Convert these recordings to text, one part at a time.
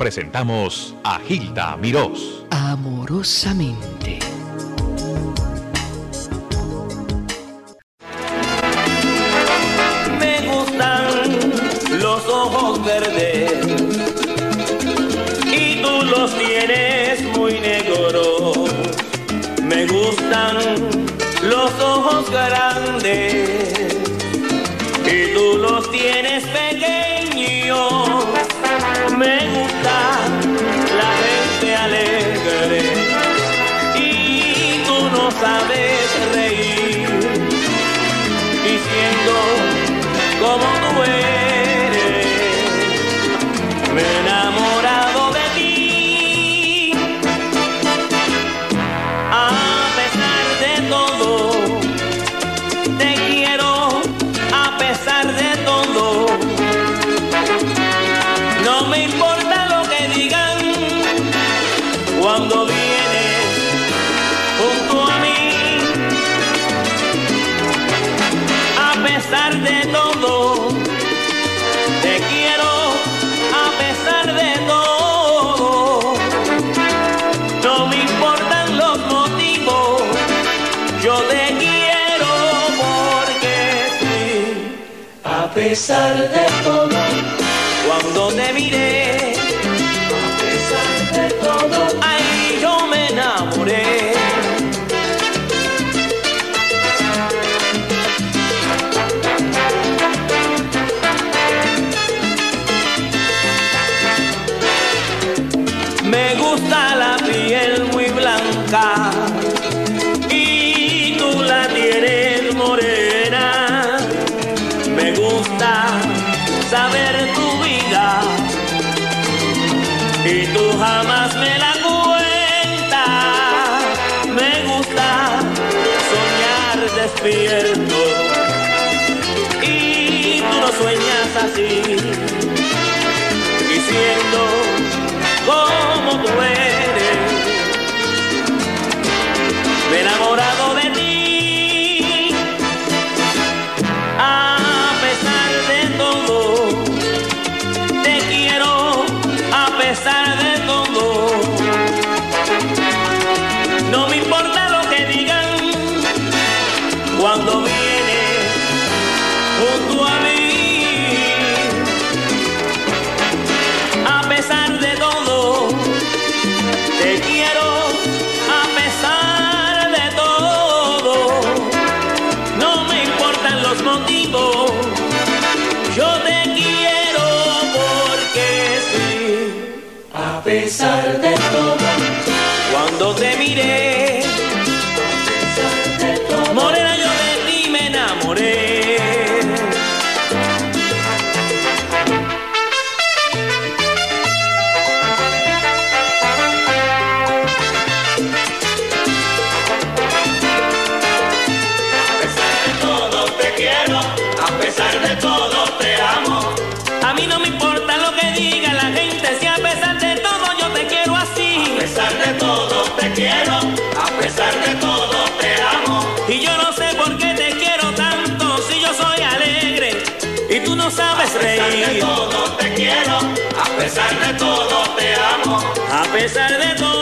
presentamos a Gilda Mirós. Amorosamente. Me gustan los ojos verdes y tú los tienes muy negros. Me gustan los ojos grandes pesar de todo, cuando te miré, a pesar de todo, ahí yo me enamoré. Me gusta la piel muy blanca. de todo te quiero, a pesar de todo te amo, a pesar de todo.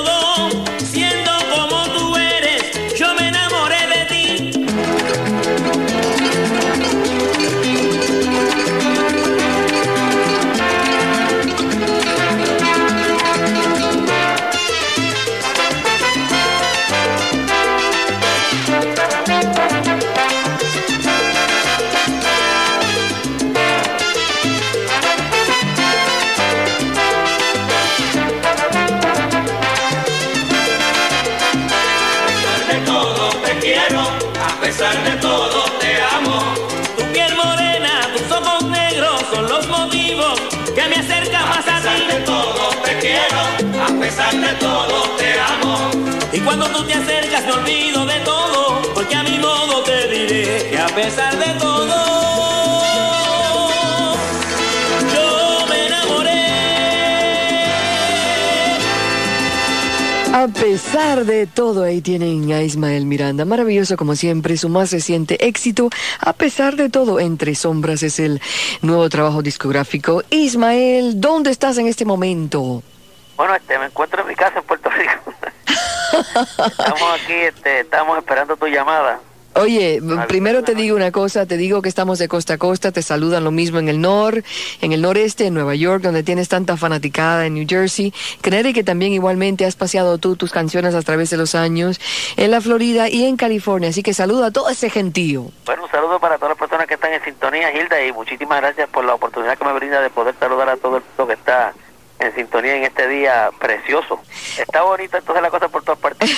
de todo te amo. Y cuando tú te acercas me olvido de todo, porque a mi modo te diré que a pesar de todo. A pesar de todo, ahí tienen a Ismael Miranda. Maravilloso como siempre, su más reciente éxito. A pesar de todo, Entre Sombras es el nuevo trabajo discográfico. Ismael, ¿dónde estás en este momento? Bueno, este, me encuentro en mi casa en Puerto Rico. estamos aquí, este, estamos esperando tu llamada. Oye, primero te digo una cosa, te digo que estamos de costa a costa, te saludan lo mismo en el nor, en el noreste, en Nueva York, donde tienes tanta fanaticada, en New Jersey, creeré que también igualmente has paseado tú tus canciones a través de los años, en la Florida y en California, así que saluda a todo ese gentío. Bueno, un saludo para todas las personas que están en sintonía, Hilda, y muchísimas gracias por la oportunidad que me brinda de poder saludar a todo el mundo que está en sintonía en este día precioso. Está bonita entonces la cosa por todas partes.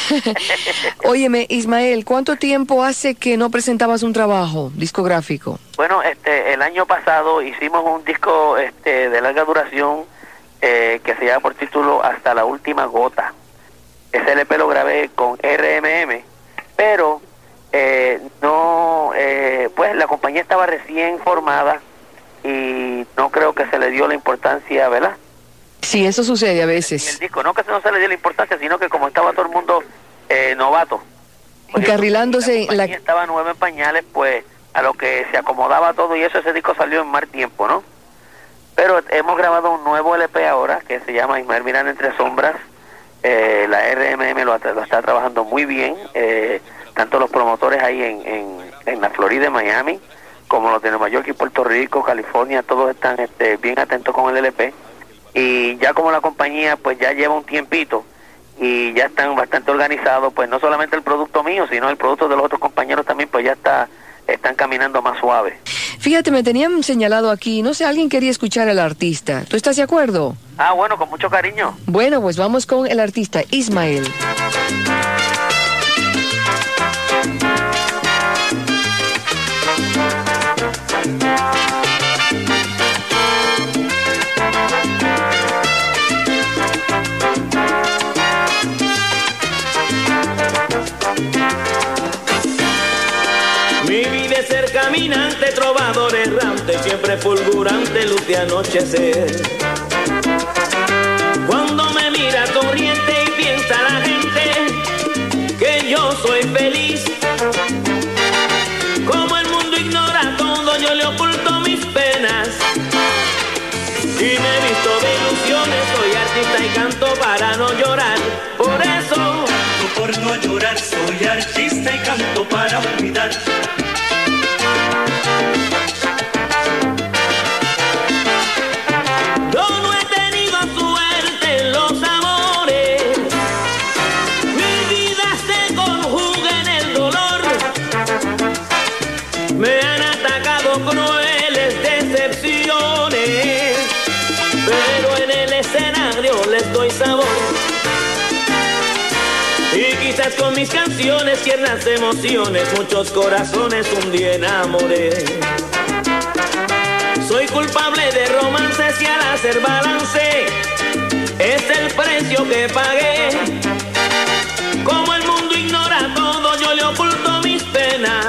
Óyeme, Ismael, ¿cuánto tiempo hace que no presentabas un trabajo discográfico? Bueno, este, el año pasado hicimos un disco este, de larga duración eh, que se llama por título Hasta la última gota. Ese LP lo grabé con RMM, pero eh, no, eh, pues la compañía estaba recién formada y no creo que se le dio la importancia, ¿verdad? Sí, eso sucede a veces. El disco, no que no se le dio la importancia, sino que como estaba todo el mundo eh, novato. Pues, Encarrilándose la, la... estaba nueva en pañales, pues a lo que se acomodaba todo y eso, ese disco salió en mal tiempo, ¿no? Pero hemos grabado un nuevo LP ahora que se llama Ismael Miranda Entre Sombras. Eh, la RMM lo, lo, está trabajando muy bien, eh, tanto los promotores ahí en, en, en la Florida, en Miami, como los de Nueva York y Puerto Rico, California, todos están este, bien atentos con el LP y ya como la compañía pues ya lleva un tiempito y ya están bastante organizados, pues no solamente el producto mío, sino el producto de los otros compañeros también pues ya está están caminando más suave. Fíjate, me tenían señalado aquí, no sé, alguien quería escuchar al artista. ¿Tú estás de acuerdo? Ah, bueno, con mucho cariño. Bueno, pues vamos con el artista Ismael. Fulgurante, luz de anochecer. Cuando me mira corriente y piensa la gente que yo soy feliz. Como el mundo ignora todo, yo le oculto mis penas. Y me he visto de ilusiones, soy artista y canto para no llorar. Por eso, por no llorar, soy artista y canto para olvidar. Mis canciones, tiernas emociones, muchos corazones un día enamoré. Soy culpable de romances y al hacer balance es el precio que pagué. Como el mundo ignora todo, yo le oculto mis penas.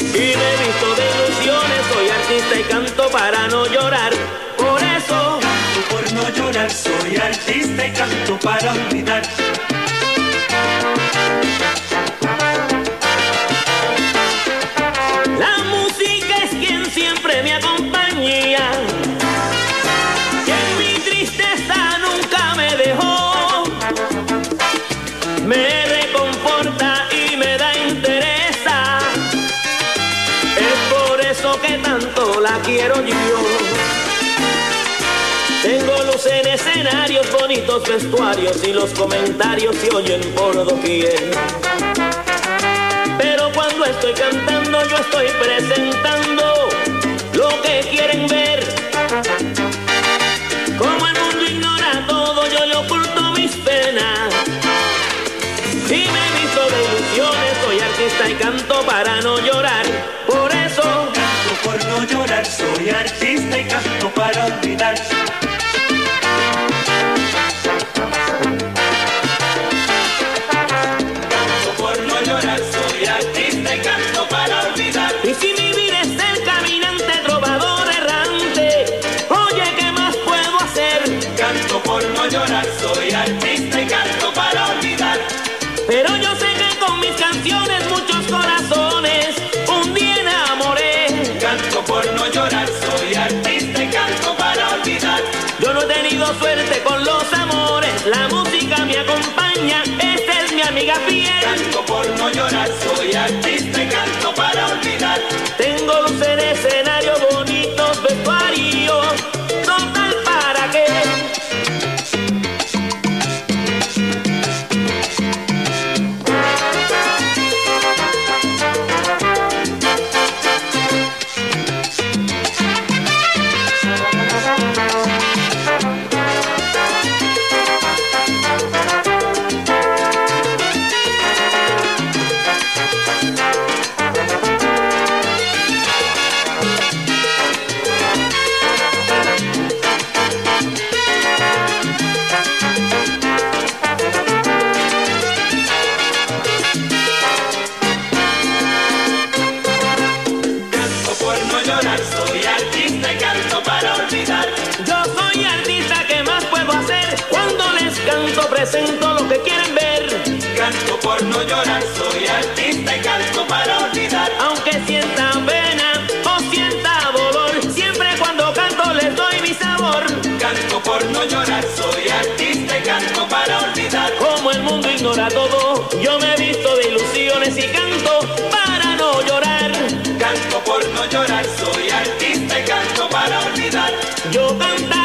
Y me visto de ilusiones, soy artista y canto para no llorar. Por eso, por no llorar, soy artista y canto para olvidar. Tengo luz en escenarios, bonitos vestuarios y los comentarios se oyen por doquier. Pero cuando estoy cantando yo estoy presentando lo que quieren ver. Como el mundo ignora todo, yo le oculto mis penas. Y me visto de ilusiones, soy artista y canto para no llorar. Por eso por no llorar, soy artista y canto para olvidar. Soy artista y canto para olvidar. Pero yo sé que con mis canciones muchos corazones un día enamoré. Canto por no llorar, soy artista y canto para olvidar. Yo no he tenido suerte con los amores, la música me acompaña, esta es mi amiga fiel. Canto por no llorar, soy artista y canto para olvidar. Presento lo que quieren ver. Canto por no llorar, soy artista y canto para olvidar. Aunque sienta pena o sienta dolor, siempre cuando canto les doy mi sabor. Canto por no llorar, soy artista y canto para olvidar. Como el mundo ignora todo, yo me he visto de ilusiones y canto para no llorar. Canto por no llorar, soy artista y canto para olvidar. Yo cantaré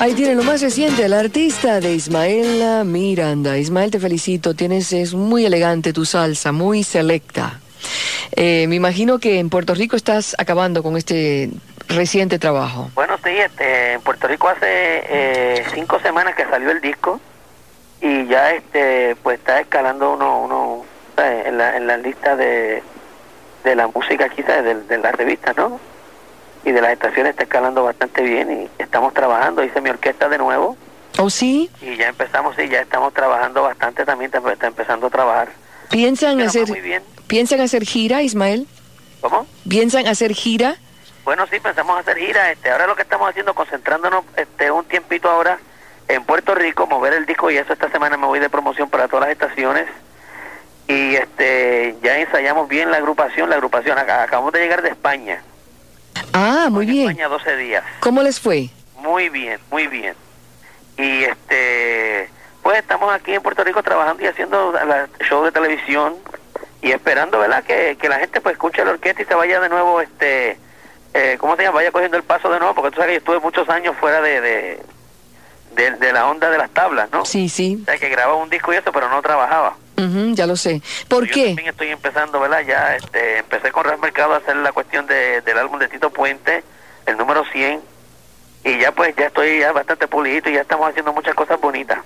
Ahí tiene lo más reciente, el artista de Ismael Miranda. Ismael, te felicito, tienes, es muy elegante tu salsa, muy selecta. Eh, me imagino que en Puerto Rico estás acabando con este reciente trabajo. Bueno, sí, este, en Puerto Rico hace eh, cinco semanas que salió el disco y ya este pues está escalando uno, uno ¿sabes? en la, en la lista de, de la música ¿sabes? De, de las revistas, ¿no? Y de las estaciones está escalando bastante bien y estamos trabajando, hice mi orquesta de nuevo ¿Oh, sí? y ya empezamos, sí, ya estamos trabajando bastante también, está, está empezando a trabajar. ¿Piensan Pero hacer, muy bien. ¿Piensan hacer gira, Ismael? ¿Cómo? ¿Piensan hacer gira? Bueno, sí, pensamos hacer gira. Este, ahora lo que estamos haciendo, concentrándonos este, un tiempito ahora en Puerto Rico, mover el disco y eso esta semana me voy de promoción para todas las estaciones. Y este, ya ensayamos bien la agrupación. La agrupación, ac- acabamos de llegar de España. Ah, muy En bien. España 12 días. ¿Cómo les fue? Muy bien, muy bien. Y este, pues estamos aquí en Puerto Rico trabajando y haciendo la- show de televisión y esperando, ¿verdad? Que, que la gente pues escuche la orquesta y se vaya de nuevo, este, eh, ¿cómo se llama? Vaya cogiendo el paso de nuevo, porque tú sabes que yo estuve muchos años fuera de, de, de, de la onda de las tablas, ¿no? Sí, sí. O sea, que grababa un disco y eso, pero no trabajaba. Ujú, ya lo sé. ¿Por yo qué? también estoy empezando, ¿verdad? Ya este, empecé con Real Mercado a hacer la cuestión de, del álbum de Tito Puente, el número 100, y ya pues ya estoy ya bastante pulidito y ya estamos haciendo muchas cosas bonitas.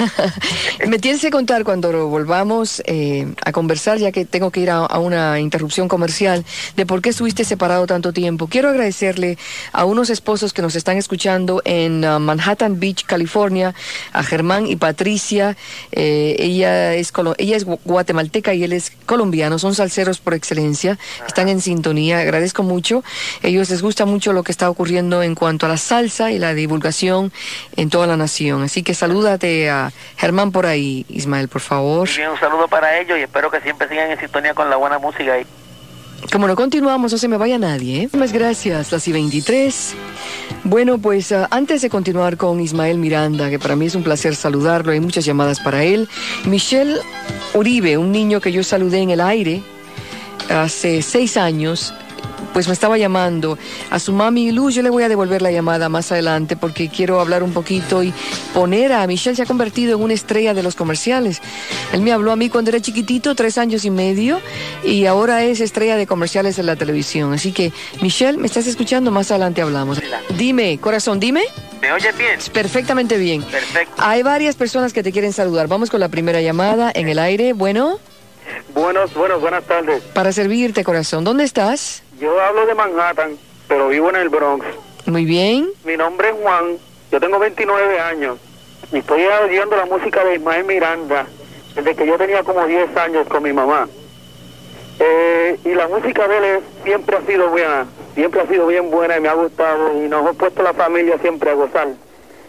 Me tienes que contar cuando volvamos eh, a conversar, ya que tengo que ir a, a una interrupción comercial, de por qué estuviste separado tanto tiempo. Quiero agradecerle a unos esposos que nos están escuchando en uh, Manhattan Beach, California, a Germán y Patricia. Eh, ella, es ella es gu- guatemalteca y él es colombiano, son salseros por excelencia, están en sintonía, agradezco mucho. Ellos les gusta mucho lo que está ocurriendo en cuanto a la salsa y la divulgación en toda la nación. Así que salúdate a Germán por ahí, Ismael, por favor. Bien, un saludo para ellos y espero que siempre sigan en sintonía con la buena música. Y... Como no continuamos, no se me vaya nadie. ¿eh? Muchas gracias, las y 23. Bueno, pues ah, antes de continuar con Ismael Miranda, que para mí es un placer saludarlo, hay muchas llamadas para él. Michelle Uribe, un niño que yo saludé en el aire hace seis años, pues me estaba llamando a su mami Luz. Yo le voy a devolver la llamada más adelante porque quiero hablar un poquito y poner a Michelle se ha convertido en una estrella de los comerciales. Él me habló a mí cuando era chiquitito, tres años y medio, y ahora es estrella de comerciales en la televisión. Así que, Michelle, ¿me estás escuchando? Más adelante hablamos. Dime, corazón, dime. ¿Me oyes bien? Perfectamente bien. Perfecto. Hay varias personas que te quieren saludar. Vamos con la primera llamada en el aire. Bueno, Buenos, buenos, buenas tardes. para servirte, corazón. ¿Dónde estás? Yo hablo de Manhattan, pero vivo en el Bronx. Muy bien. Mi nombre es Juan, yo tengo 29 años y estoy oyendo la música de Ismael Miranda desde que yo tenía como 10 años con mi mamá. Eh, y la música de él es- siempre ha sido buena, siempre ha sido bien buena y me ha gustado y nos ha puesto la familia siempre a gozar.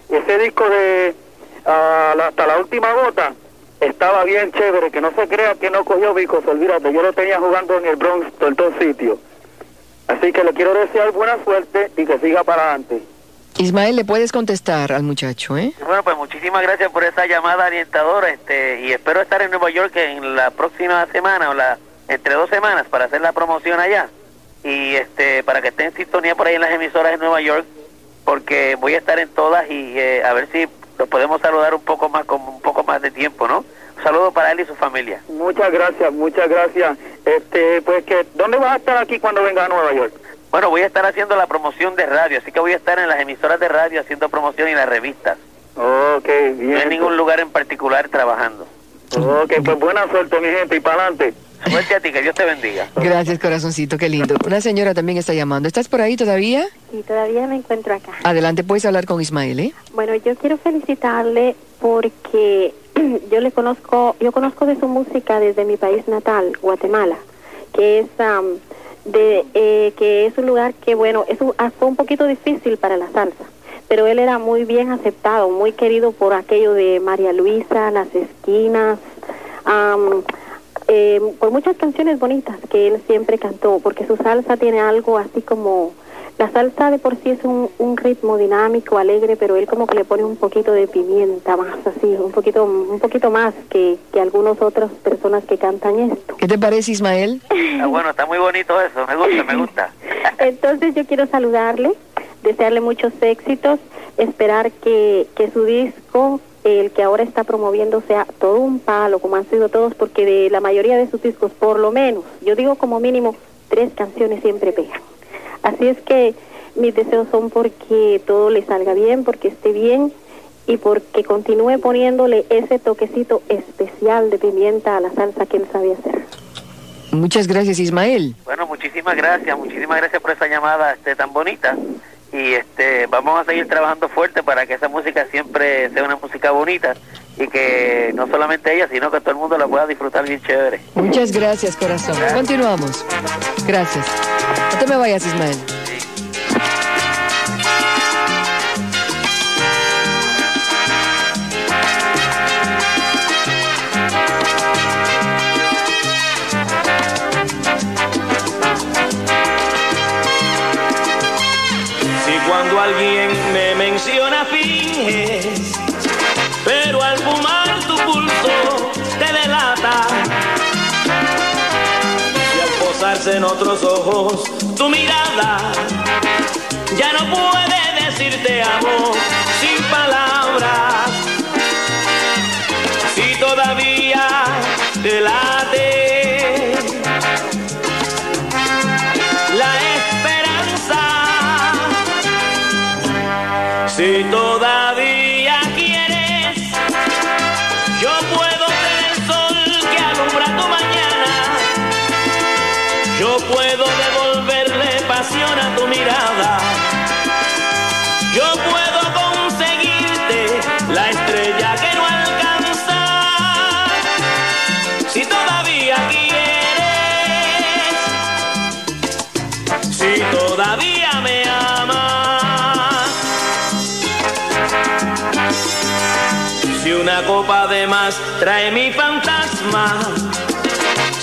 Ese disco de la- Hasta la última gota estaba bien chévere, que no se crea que no cogió Vicos, olvídate, yo lo tenía jugando en el Bronx, en todos sitios. Así que le quiero desear buena suerte y que siga para adelante. Ismael, le puedes contestar al muchacho, ¿eh? Bueno, pues muchísimas gracias por esa llamada orientadora este, y espero estar en Nueva York en la próxima semana o la entre dos semanas para hacer la promoción allá y este para que esté en sintonía por ahí en las emisoras de Nueva York porque voy a estar en todas y eh, a ver si los podemos saludar un poco más con un poco más de tiempo, ¿no? Un saludo para él y su familia. Muchas gracias, muchas gracias. Este, pues que, ¿dónde vas a estar aquí cuando venga a Nueva York? Bueno, voy a estar haciendo la promoción de radio, así que voy a estar en las emisoras de radio haciendo promoción y las revistas. Ok, bien. No en ningún lugar en particular trabajando. Ok, pues buena suerte, mi gente, y para adelante. Suerte a ti, que Dios te bendiga. Gracias, corazoncito, qué lindo. Una señora también está llamando. ¿Estás por ahí todavía? Sí, todavía me encuentro acá. Adelante, puedes hablar con Ismael, ¿eh? Bueno, yo quiero felicitarle porque yo le conozco, yo conozco de su música desde mi país natal, Guatemala, que es am, de eh, que es un lugar que bueno, es un- ah, fue un poquito difícil para la salsa, pero él era muy bien aceptado, muy querido por aquello de María Luisa, Las Esquinas, am, eh, por muchas canciones bonitas que él siempre cantó, porque su salsa tiene algo así como la salsa de por sí es un, un ritmo dinámico, alegre, pero él como que le pone un poquito de pimienta más así, un poquito un poquito más que, que algunas otras personas que cantan esto. ¿Qué te parece, Ismael? Ah, bueno, está muy bonito eso, me gusta, me gusta. Entonces yo quiero saludarle, desearle muchos éxitos, esperar que, que su disco, el que ahora está promoviendo, sea todo un palo, como han sido todos, porque de la mayoría de sus discos, por lo menos, yo digo como mínimo, tres canciones siempre pegan. Así es que mis deseos son porque todo le salga bien, porque esté bien y porque continúe poniéndole ese toquecito especial de pimienta a la salsa que él sabe hacer. Muchas gracias, Ismael. Bueno, muchísimas gracias, muchísimas gracias por esa llamada este, tan bonita. Y este, vamos a seguir trabajando fuerte para que esa música siempre sea una música bonita y que no solamente ella, sino que todo el mundo la pueda disfrutar bien chévere. Muchas gracias, corazón. Continuamos. Gracias. No te me vayas, Ismael. Otros ojos tu mirada, ya no puede decirte amo trae mi fantasma,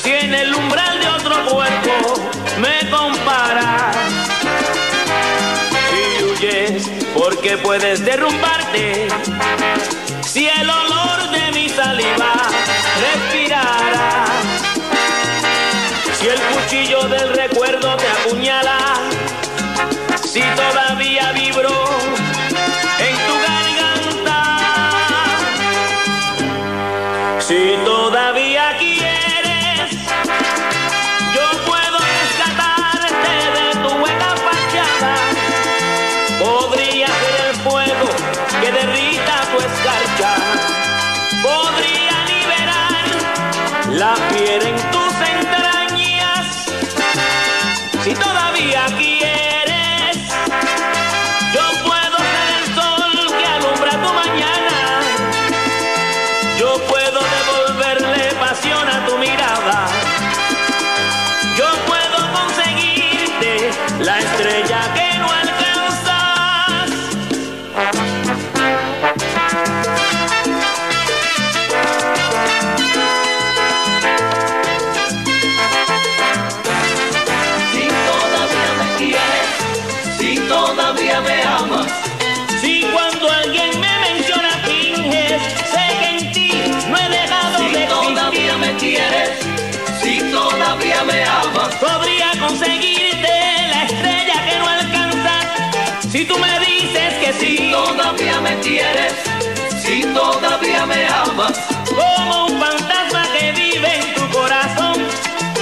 si en el umbral de otro cuerpo me comparas, si huyes porque puedes derrumbarte, si el olor de mi saliva respirara, si el cuchillo del recuerdo te apuñala,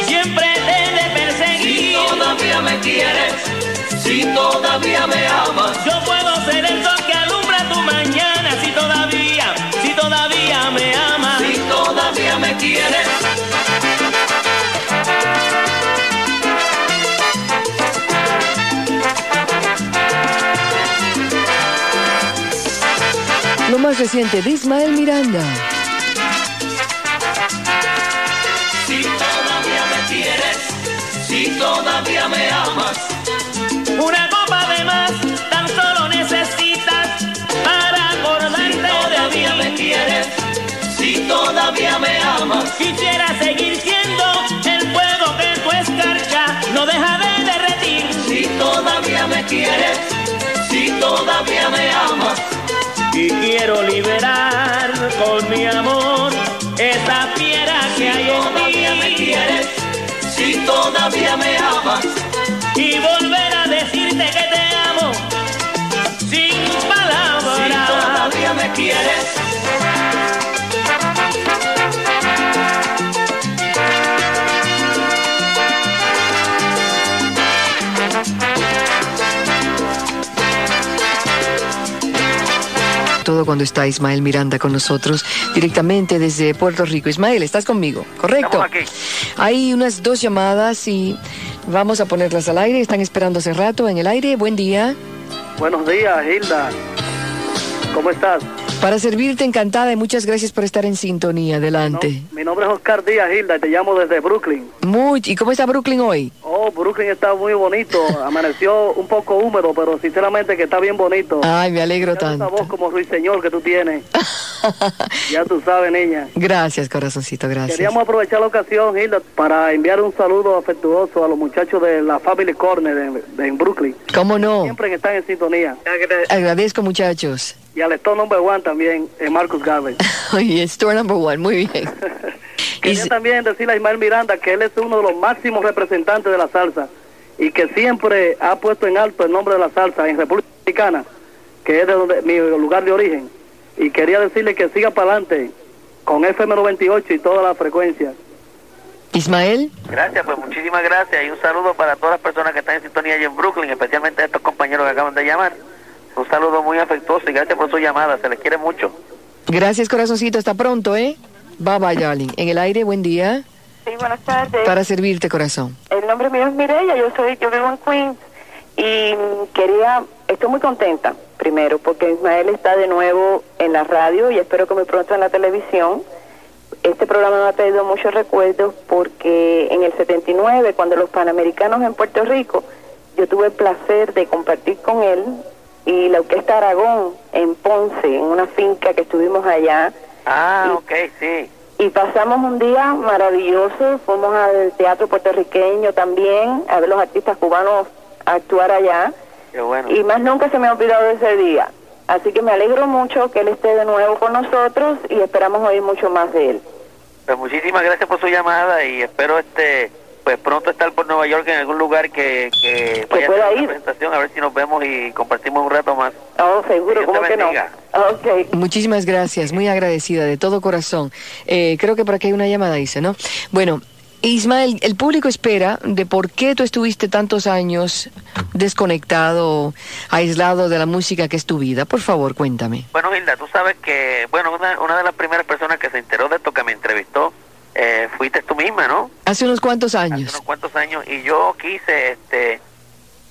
Si perseguir. todavía me quieres, si todavía me amas. Yo puedo ser el sol que alumbra tu mañana, si todavía, si todavía me amas. Si todavía me quieres, Lo más reciente de Ismael Miranda. Todavía me amas. Una copa de más, tan solo necesitas para acordarte Si de todavía me mí. quieres, si todavía me amas. Quisiera seguir siendo el fuego que tu escarcha no deja de derretir. Si todavía me quieres, si todavía me amas. Y quiero liberar con mi amor esa fiera que hay Todavía me en ti. quieres, si todavía me amas. Y volver a decirte que te amo sin Si palabras. todavía me quieres, Todo cuando está Ismael Miranda con nosotros directamente desde Puerto Rico. Ismael, ¿estás conmigo? ¿Correcto? Aquí. Hay unas dos llamadas y vamos a ponerlas al aire. Están esperando hace rato en el aire. Buen día. Buenos días, Hilda. ¿Cómo estás? Para servirte encantada y muchas gracias por estar en sintonía. Adelante. No, mi nombre es Oscar Díaz, Hilda, y te llamo desde Brooklyn. Muy, ¿Y cómo está Brooklyn hoy? Oh, Brooklyn está muy bonito. Amaneció un poco húmedo, pero sinceramente que está bien bonito. Ay, me alegro Ya esa voz tanto. como ruiseñor que tú tienes. Ya tú sabes, niña. Gracias, corazoncito, gracias. Queríamos aprovechar la ocasión, Hilda, para enviar un saludo afectuoso a los muchachos de la Family Corner de- en Brooklyn. ¿Cómo no? Siempre que están en sintonía. Agradezco, muchachos. Y al Stone Number One también, eh, Marcus Garvey. Oye, store number one, muy bien. Quería también decirle a Ismael Miranda que él es uno de los máximos representantes de la salsa y que siempre ha puesto en alto el nombre de la salsa en República Dominicana, que es de donde, mi lugar de origen. Y quería decirle que siga para adelante con FM98 y todas las frecuencias. Ismael, Gracias, pues muchísimas gracias y un saludo para todas las personas que están en sintonía allí en Brooklyn, especialmente a estos compañeros que acaban de llamar. Un saludo muy afectuoso y gracias por su llamada, se les quiere mucho. gracias, corazoncito. Hasta pronto, ¿eh? Bye bye, darling. En el aire, buen día. Sí, buenas tardes. Para servirte, corazón. El nombre mío es Mireya, yo soy, yo vivo en Queens y quería, estoy muy contenta, primero, porque Ismael está de nuevo en la radio y espero que muy pronto en la televisión. Este programa me ha traído muchos recuerdos porque en el 79, cuando los Panamericanos en Puerto Rico, yo tuve el placer de compartir con él y la Orquesta Aragón en Ponce, en una finca que estuvimos allá. Ah, Sí. ok, sí. Y pasamos un día maravilloso, fuimos al teatro puertorriqueño también, a ver los artistas cubanos actuar allá, Qué bueno. y más nunca se me ha olvidado de ese día. Así que me alegro mucho que él esté de nuevo con nosotros y esperamos oír mucho más de él. Pues muchísimas gracias por su llamada y espero este pues pronto estar por Nueva York en algún lugar que, que vaya a pueda una ir. presentación, a ver si nos vemos y compartimos un rato más. Oh, seguro, Dios ¿cómo que no? bendiga. Ok. Muchísimas gracias, muy agradecida de todo corazón. Eh, creo que por aquí hay una llamada, dice, ¿no? Bueno, Ismael, el público espera de por qué tú estuviste tantos años desconectado, aislado de la música que es tu vida. Por favor, cuéntame. Bueno, Hilda, tú sabes que, bueno, una, una de las primeras personas que se enteró de esto, que me entrevistó, eh, fuiste tú misma, ¿no? Hace unos cuantos Hace años. unos cuantos años y yo quise, este,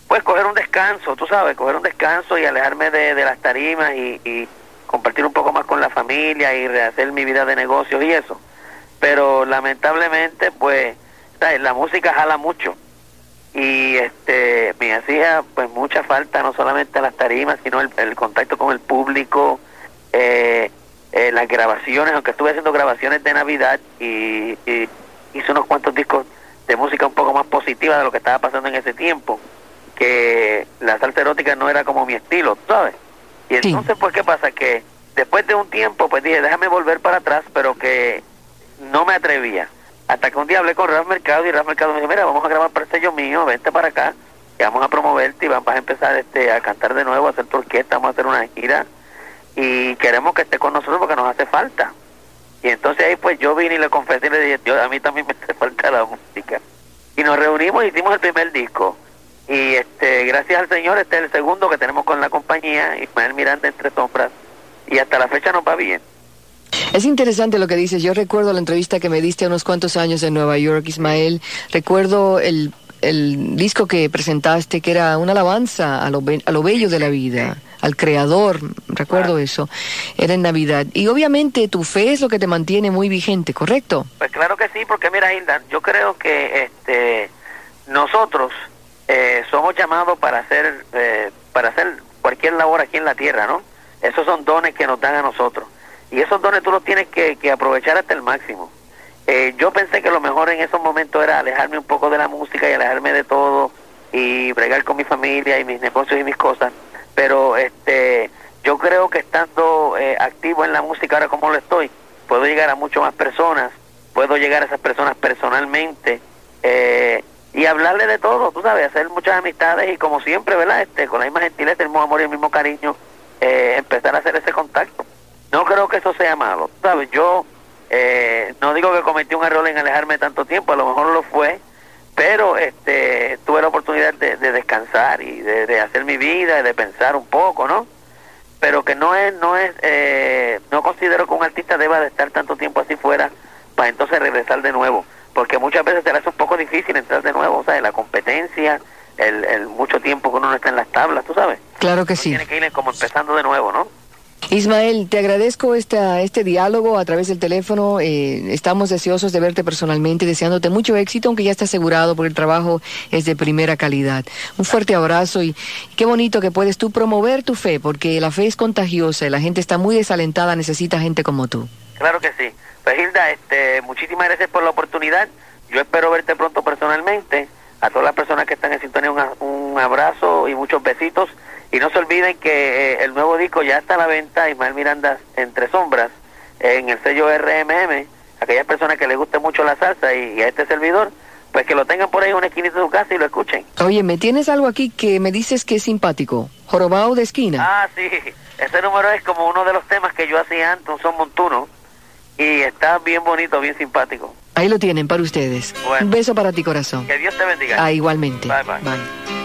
pues coger un descanso, tú sabes, coger un descanso y alejarme de, de las tarimas y, y compartir un poco más con la familia y rehacer mi vida de negocios y eso. Pero lamentablemente, pues, ¿sabes? la música jala mucho y este me hacía pues mucha falta no solamente las tarimas sino el, el contacto con el público eh, eh, las grabaciones aunque estuve haciendo grabaciones de navidad y, y hice unos cuantos discos de música un poco más positiva de lo que estaba pasando en ese tiempo que la salsa erótica no era como mi estilo ¿sabes? y Sí. entonces pues qué pasa que después de un tiempo pues dije déjame volver para atrás pero que no me atrevía hasta que un día hablé con Ralph Mercado y Ralph Mercado me dijo, mira, vamos a grabar para el sello mío, vente para acá, y vamos a promoverte y vamos a empezar este a cantar de nuevo, a hacer tu orquesta, vamos a hacer una gira. Y queremos que esté con nosotros porque nos hace falta. Y entonces ahí pues yo vine y le confesé y le dije, yo, a mí también me hace falta la música. Y nos reunimos y hicimos el primer disco. Y este gracias al Señor este es el segundo que tenemos con la compañía, Ismael Miranda Entre Sombras. Y hasta la fecha nos va bien. Es interesante lo que dices. Yo recuerdo la entrevista que me diste unos cuantos años en Nueva York, Ismael. Recuerdo el, el disco que presentaste, que era una alabanza a lo, a lo bello de la vida, al Creador. Recuerdo eso. Era en Navidad. Y obviamente tu fe es lo que te mantiene muy vigente, ¿correcto? Pues claro que sí, porque mira, Hilda, yo creo que este nosotros eh, somos llamados para hacer eh, para hacer cualquier labor aquí en la tierra, ¿no? Esos son dones que nos dan a nosotros. Y esos dones tú los tienes que, que aprovechar hasta el máximo. Eh, yo pensé que lo mejor en esos momentos era alejarme un poco de la música y alejarme de todo y bregar con mi familia y mis negocios y mis cosas. Pero este, yo creo que estando eh, activo en la música ahora como lo estoy, puedo llegar a muchas más personas, puedo llegar a esas personas personalmente eh, y hablarle de todo, tú sabes, hacer muchas amistades y como siempre, ¿verdad? Este, con la misma gentileza, el mismo amor y el mismo cariño, eh, empezar a hacer ese contacto. No creo que eso sea malo, ¿sabes? Yo eh, no digo que cometí un error en alejarme tanto tiempo, a lo mejor lo fue, pero este tuve la oportunidad de, de descansar y de, de, hacer mi vida, de pensar un poco, ¿no? Pero que no es, no es, eh, no considero que un artista deba de estar tanto tiempo así fuera para entonces regresar de nuevo, porque muchas veces se le hace un poco difícil entrar de nuevo, o sea, la competencia, el, el mucho tiempo que uno no está en las tablas, tú sabes. Claro que sí. Tiene que ir como empezando de nuevo, ¿no? Ismael, te agradezco esta, este diálogo a través del teléfono. Eh, estamos deseosos de verte personalmente, deseándote mucho éxito, aunque ya está asegurado porque el trabajo es de primera calidad. Un fuerte abrazo y, qué bonito que puedes tú promover tu fe, porque la fe es contagiosa y la gente está muy desalentada, necesita gente como tú. Claro que sí. Pues Hilda, este, muchísimas gracias por la oportunidad. Yo espero verte pronto personalmente. A todas las personas que están en sintonía, un, un abrazo y muchos besitos. Y no se olviden que eh, el nuevo disco ya está a la venta, Ismael Miranda Entre Sombras, en el sello RMM. Aquellas personas que les guste mucho la salsa y, y, a este servidor, pues que lo tengan por ahí en una esquinita de su casa y lo escuchen. Oye, me tienes algo aquí que me dices que es simpático. Jorobado de esquina. Ah, sí. Ese número es como uno de los temas que yo hacía antes, un son montuno. Y está bien bonito, bien simpático. Ahí lo tienen para ustedes. Bueno. Un beso para ti, corazón. Que Dios te bendiga. Ah, igualmente. Bye, bye. bye.